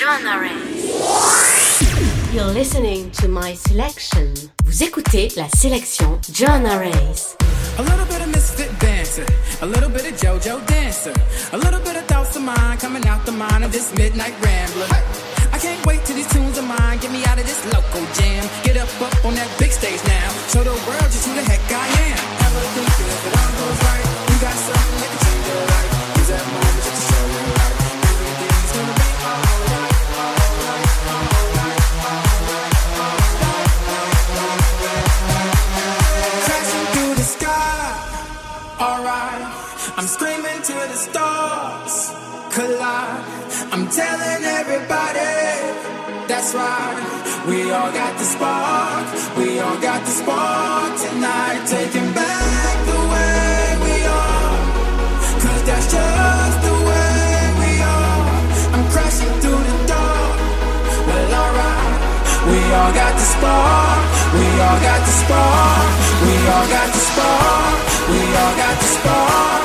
Joanna You're listening to my selection. Vous écoutez la sélection Joanna Rays. A little bit of misfit dancer, a little bit of JoJo dancer, a little bit of thoughts of mine coming out the mind of this midnight rambler. I can't wait till these tunes of mine get me out of this local jam. Get up up on that big stage now, show the world just who the heck I am. I'm screaming to the stars, collide. I'm telling everybody, that's right. We all got the spark, we all got the spark tonight. Taking back the way we are, cause that's just the way we are. I'm crashing through the dark, well, alright. We all got the spark, we all got the spark, we all got the spark, we all got the spark,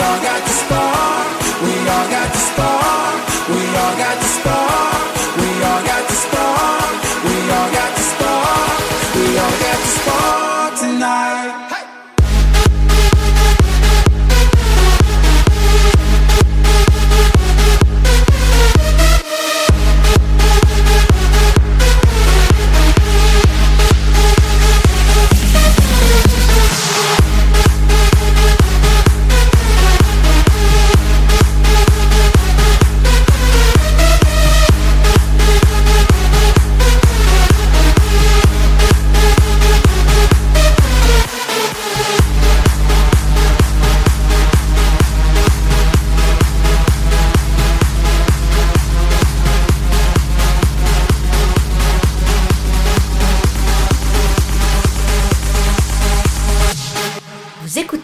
all got the spark, we all got the spark, we all got the spark, we all got the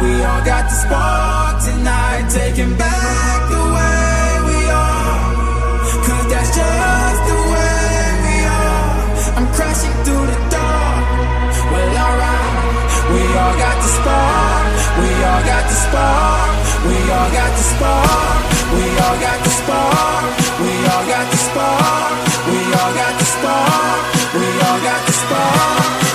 We all got the spark tonight. Taking back the way we are. Cause that's just the way we are. I'm crashing through the dark. Well, alright. We all got the spark. We all got the spark. We all got the spark. We all got the spark. We all got the spark. We all got the spark. We all got the spark.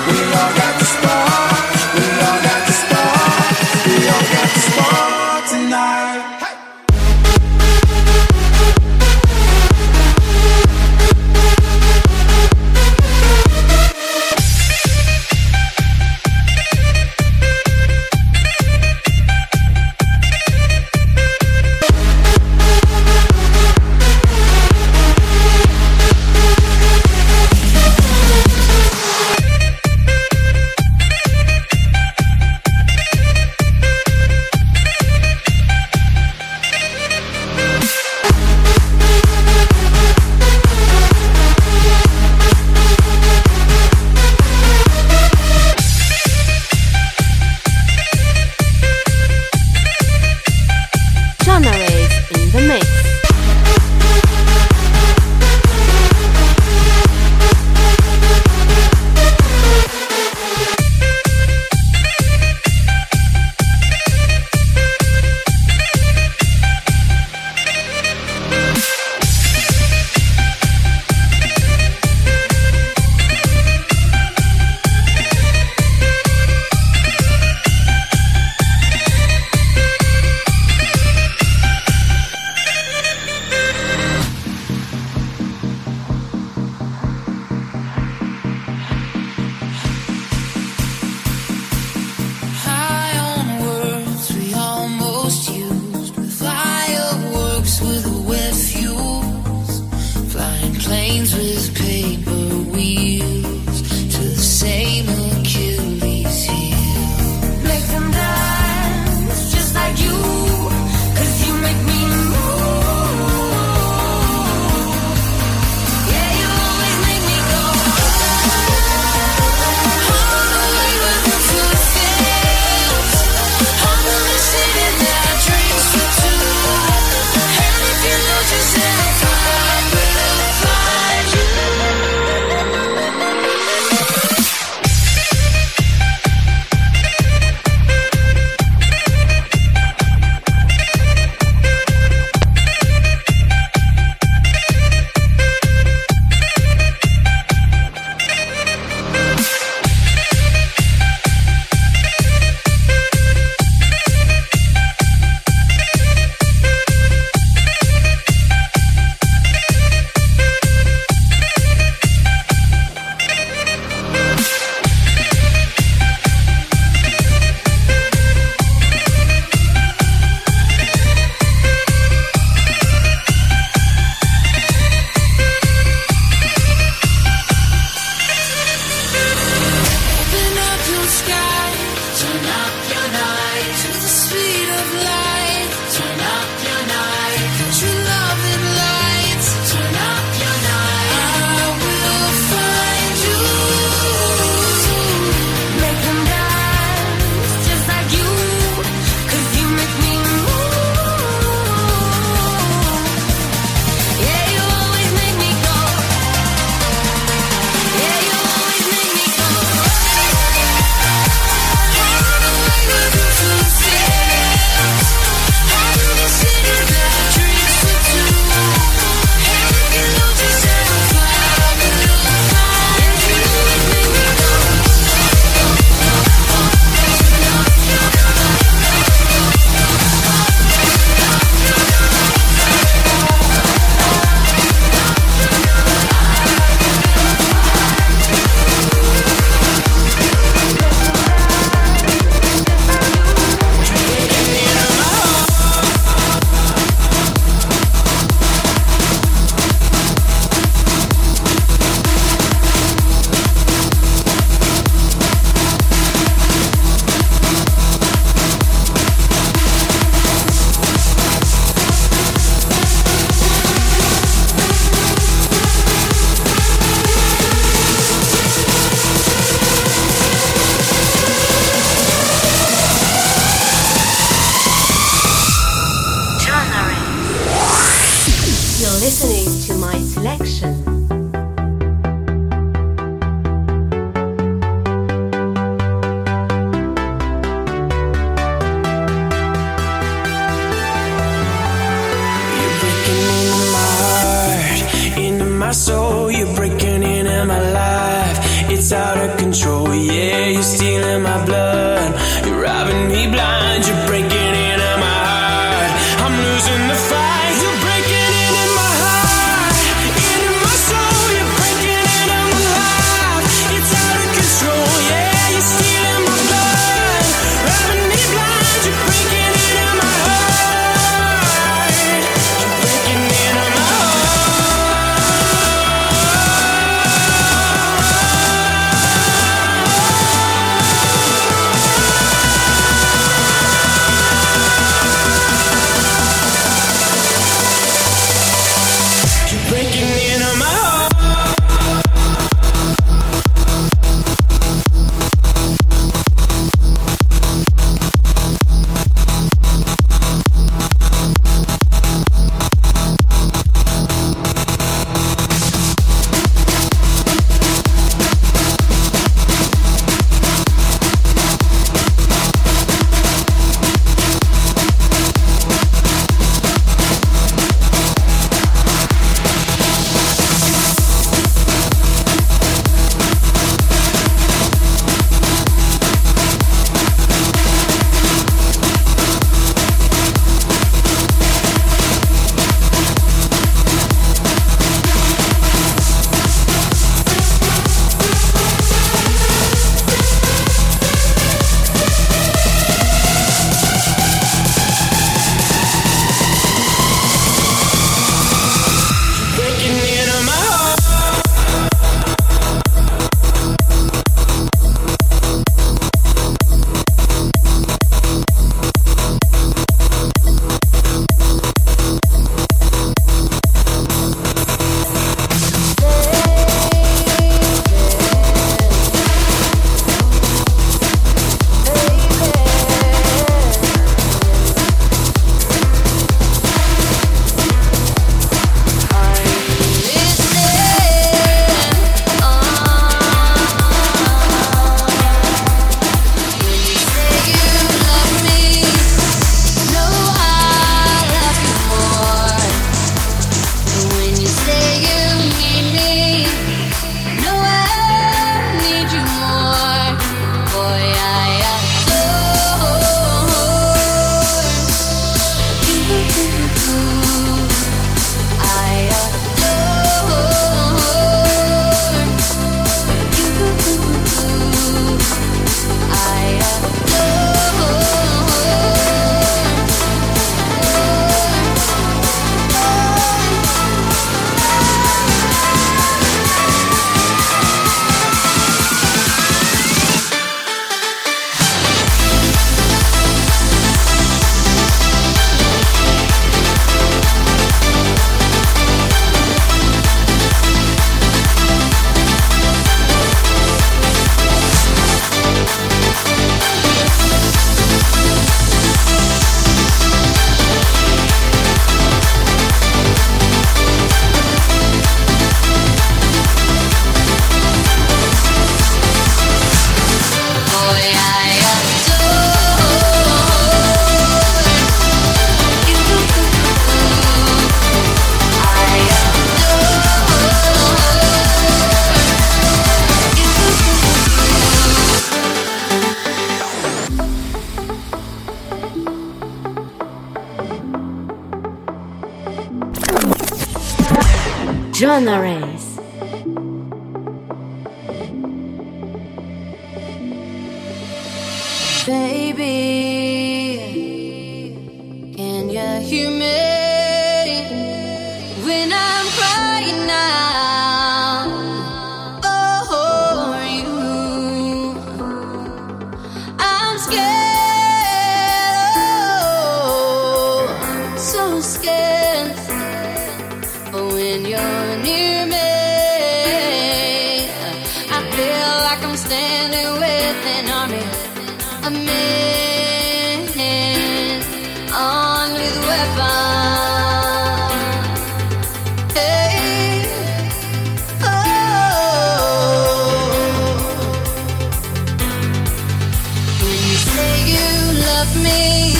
love me?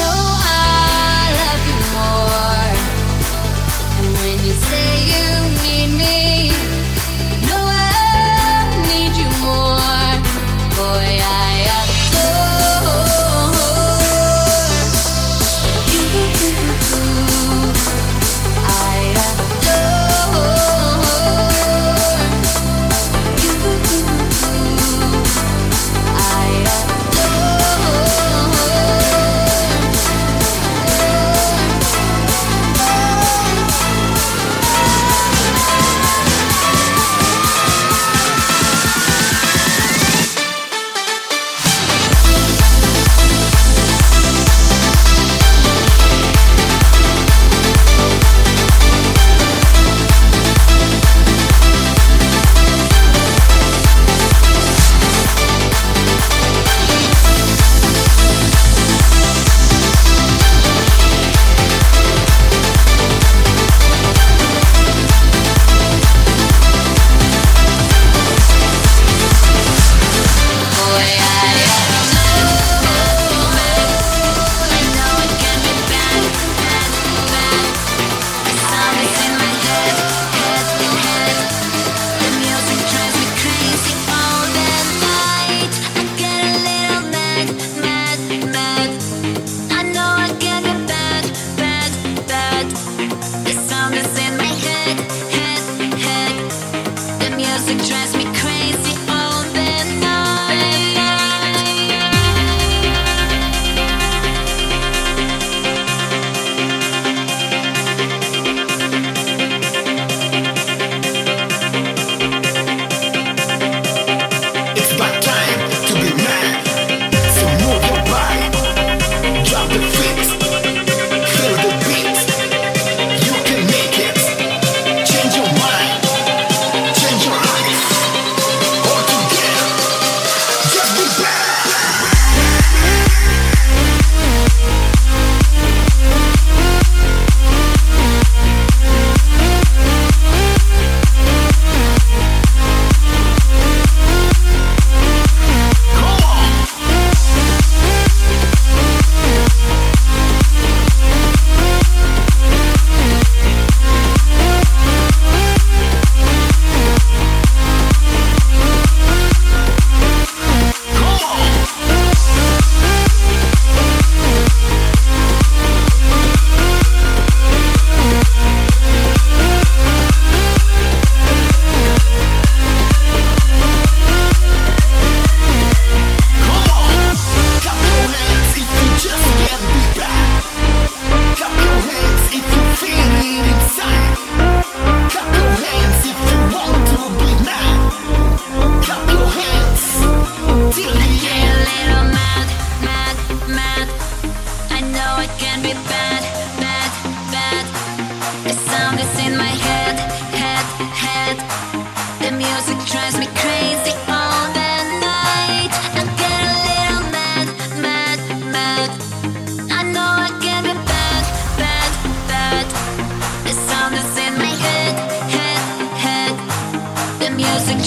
I love you more. When you say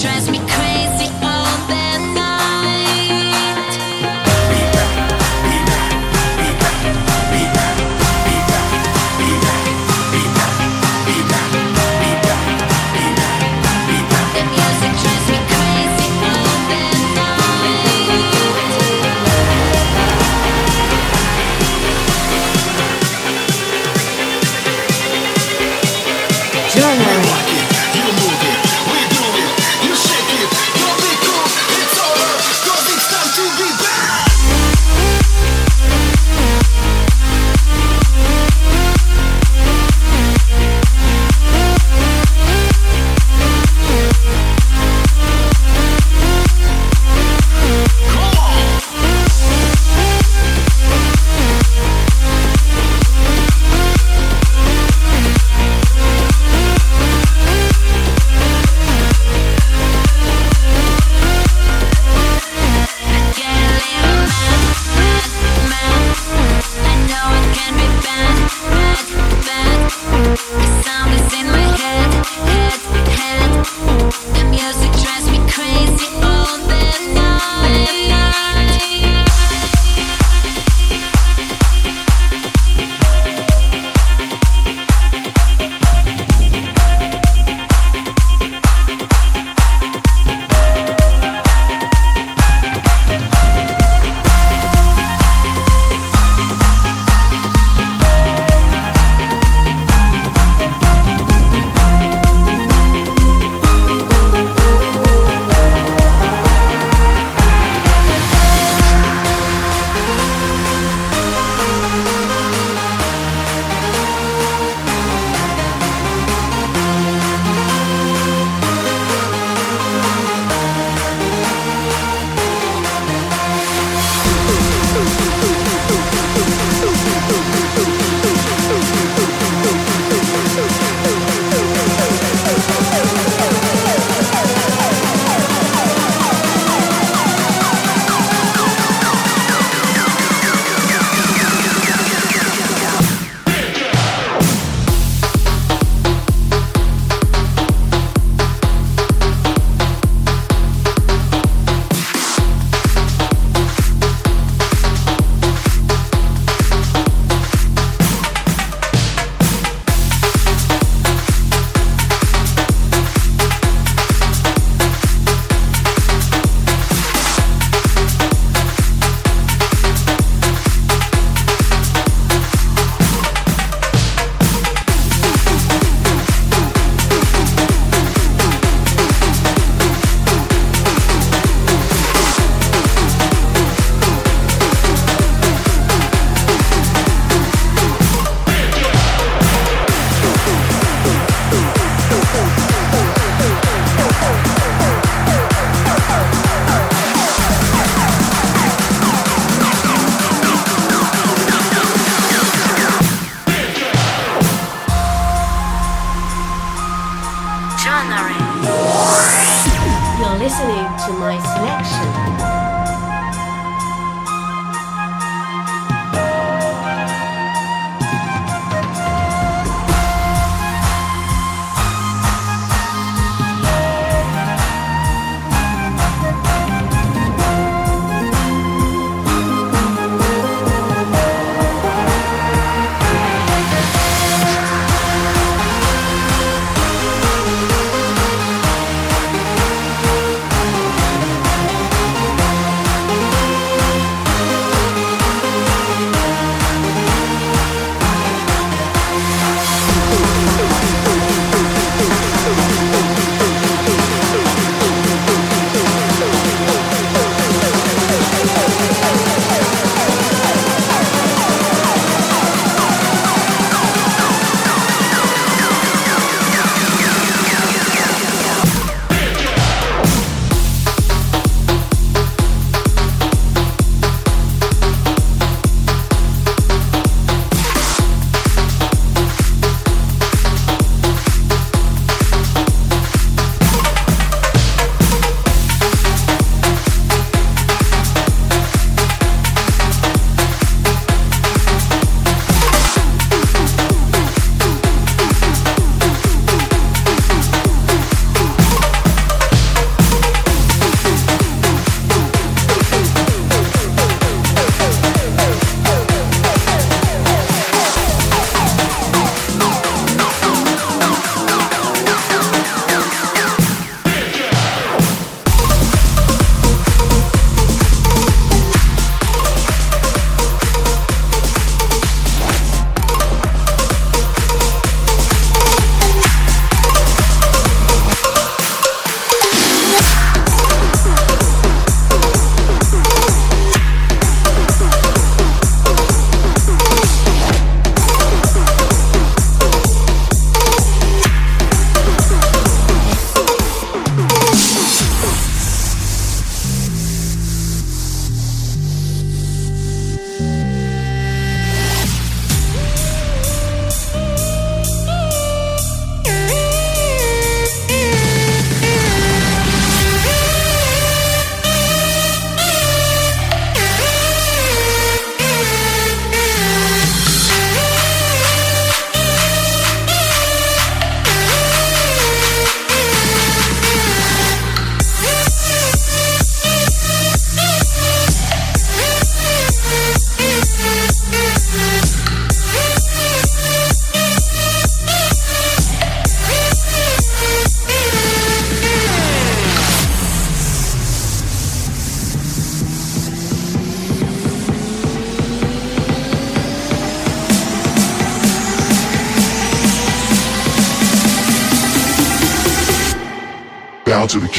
dress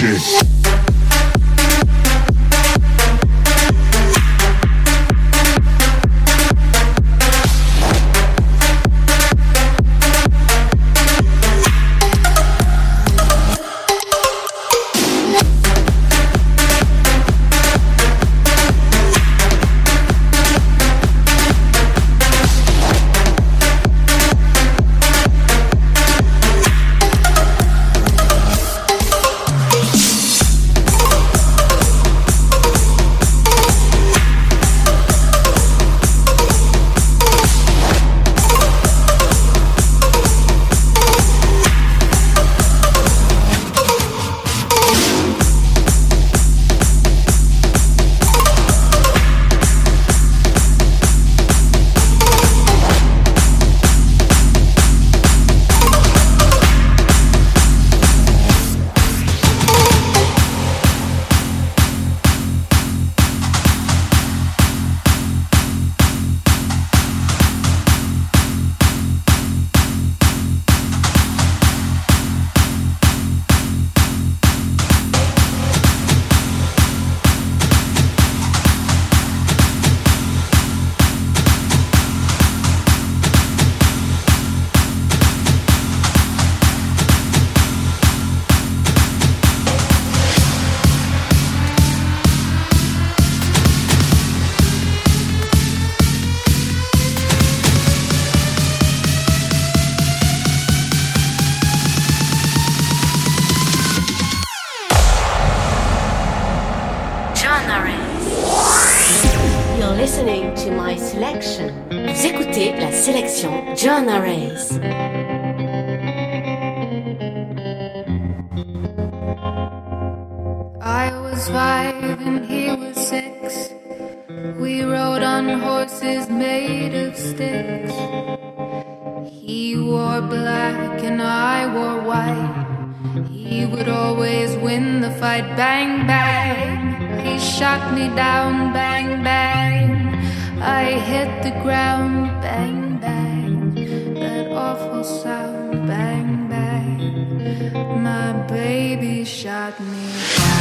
bow bang bang, that awful sound, bang bang. My baby shot me down.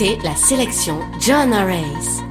Écoutez la sélection John Race.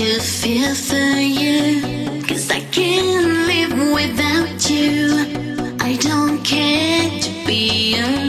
you feel for you? Cause I can't live without you. I don't care to be alone.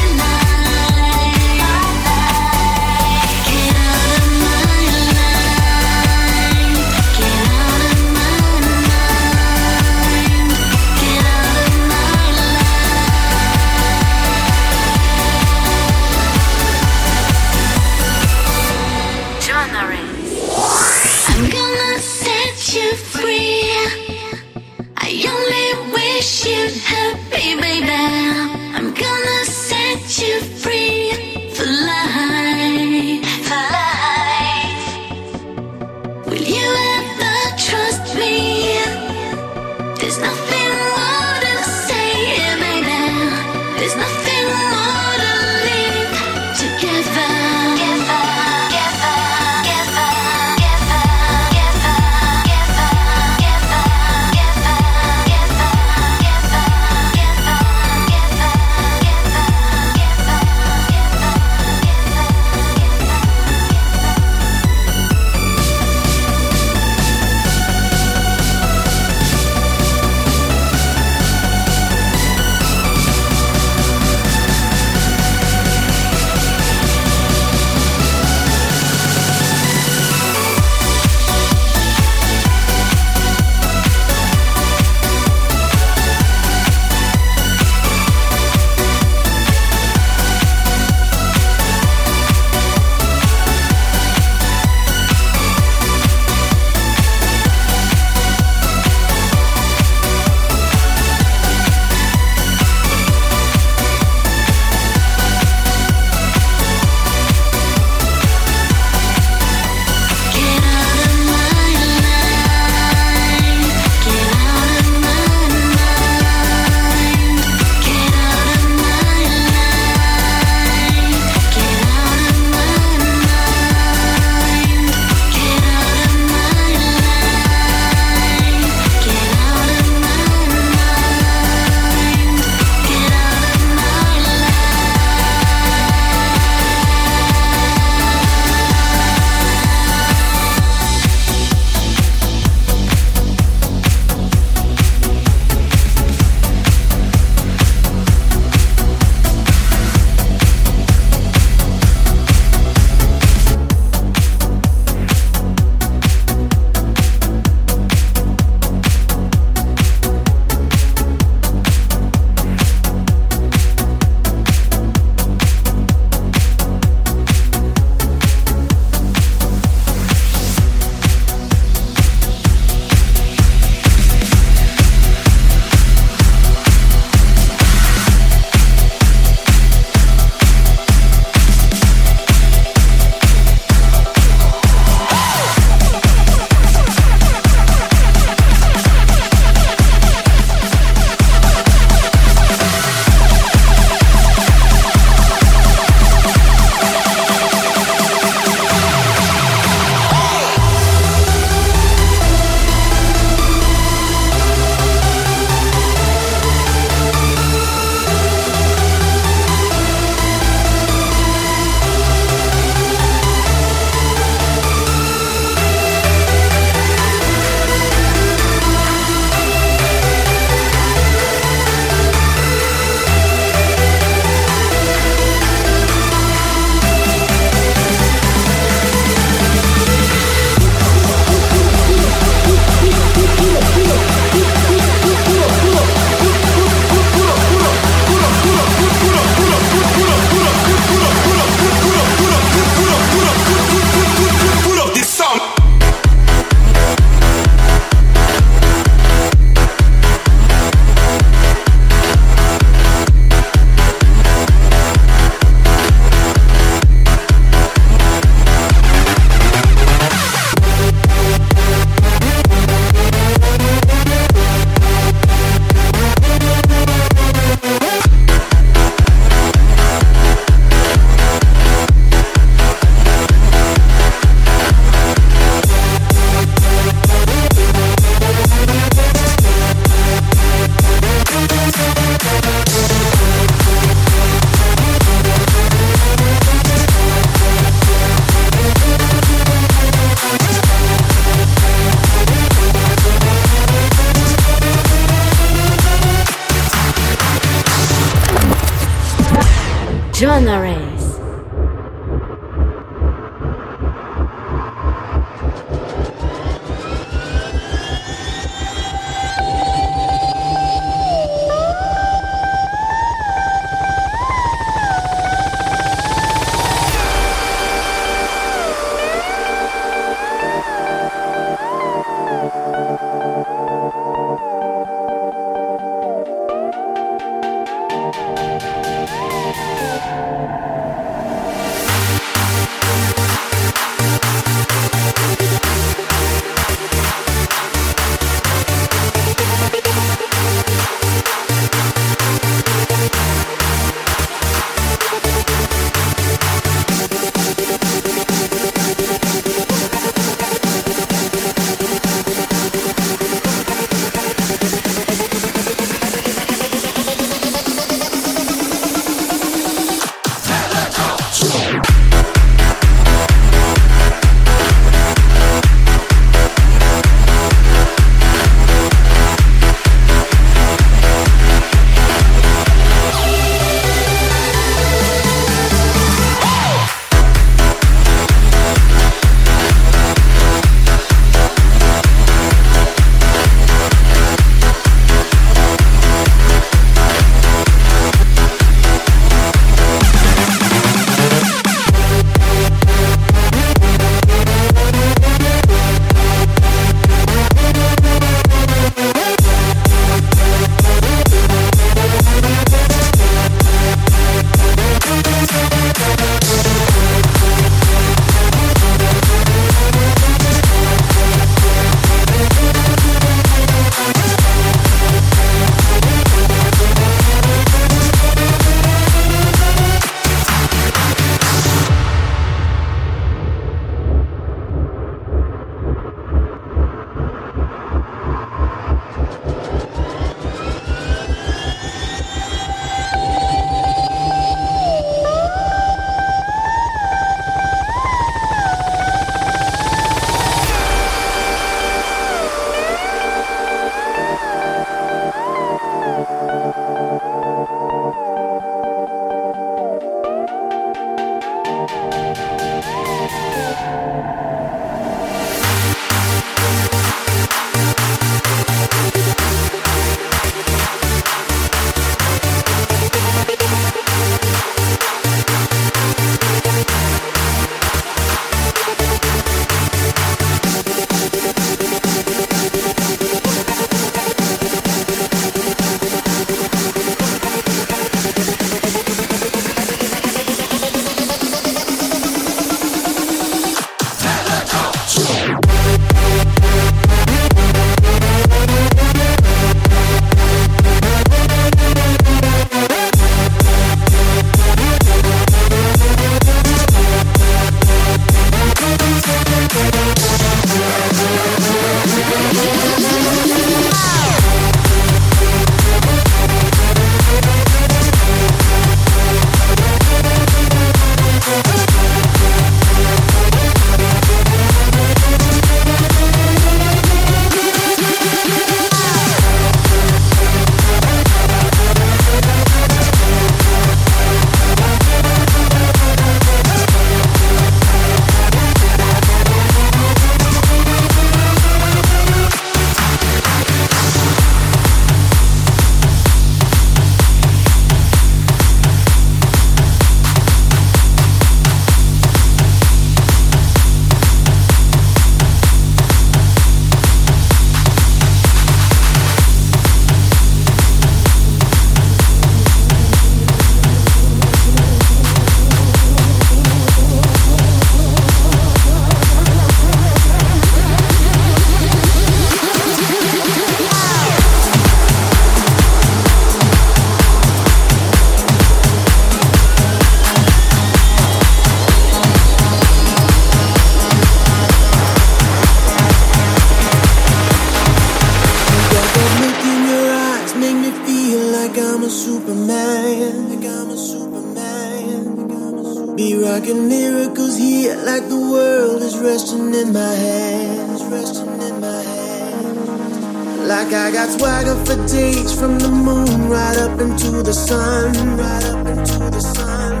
The sun, right up into the sun.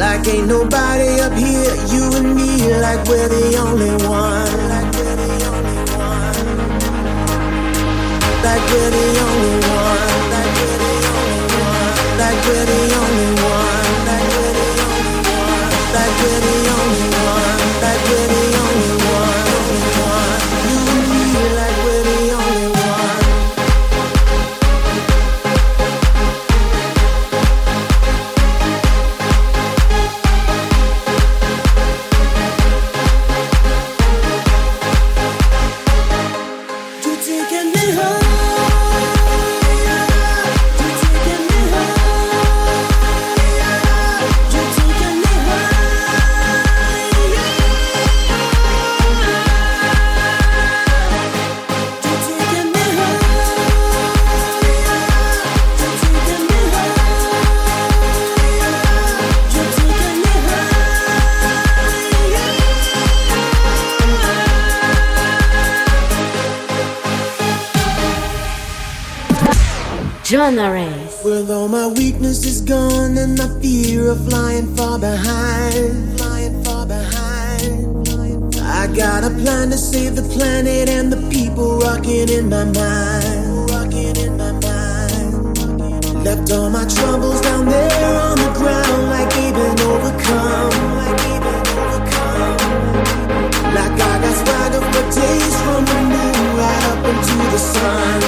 Like ain't nobody up here, you and me, like we're the only one, like we're the only one, like we're the only one, like we're the only one, like we're the Joanna Rays. With all my weakness is gone and my fear of flying far behind, flying far behind. I got a plan to save the planet and the people rocking in my mind, rocking in my mind. Left all my troubles down there on the ground like been overcome, like they've overcome. Like I got swagger for days from the moon right up into the sun,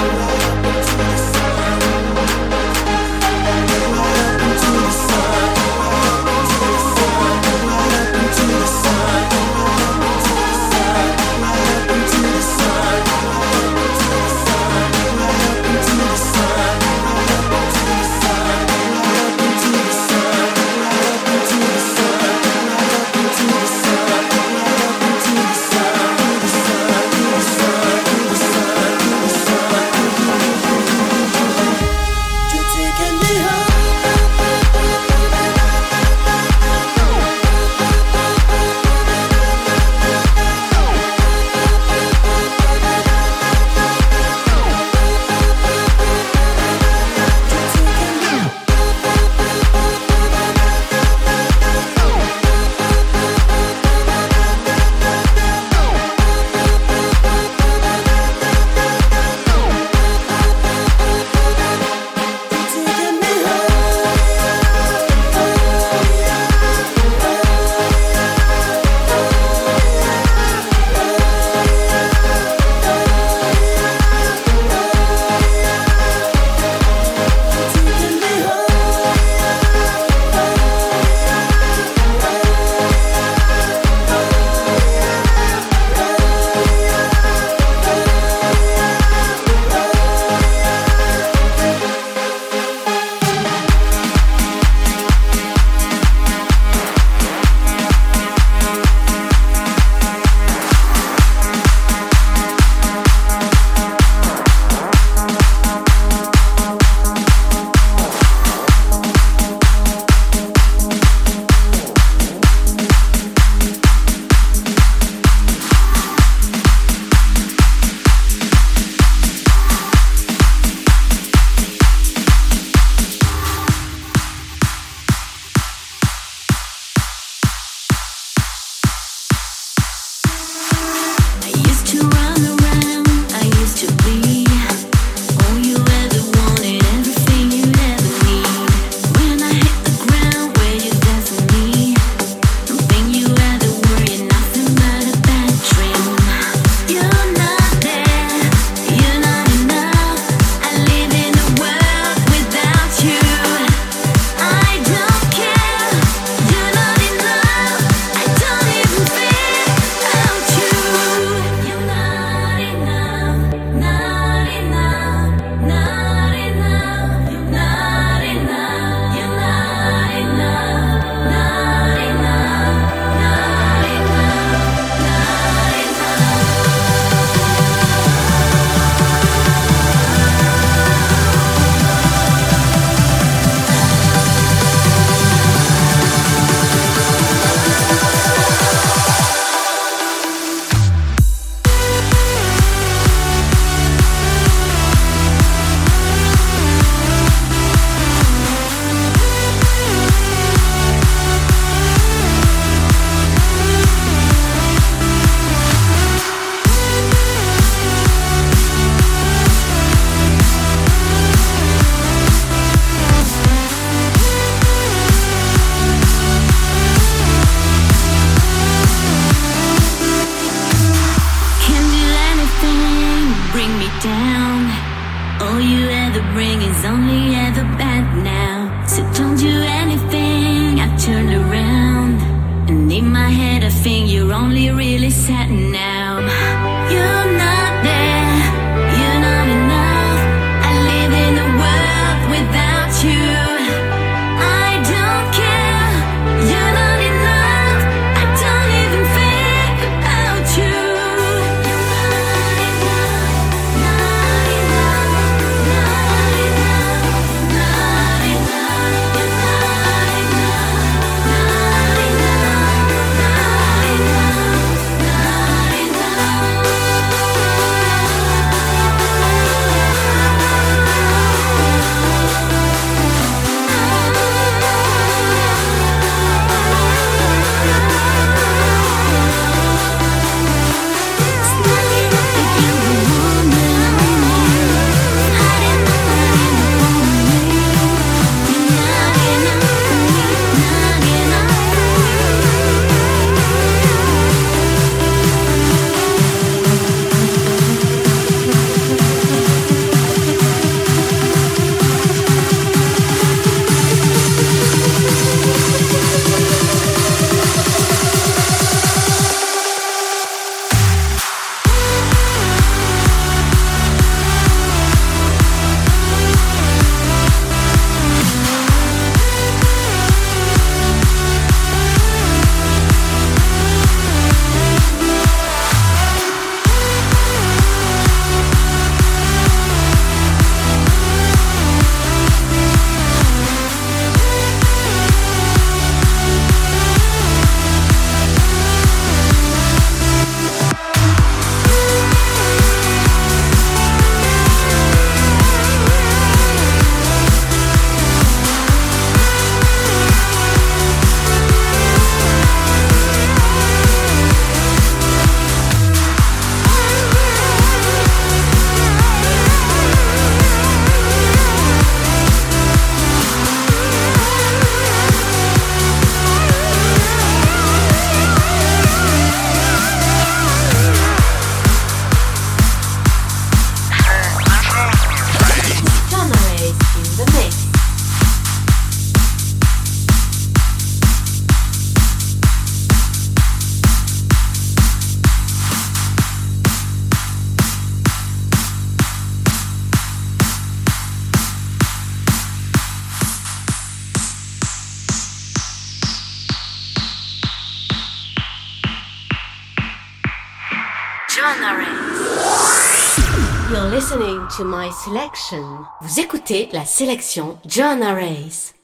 Vous écoutez la sélection John Arrays.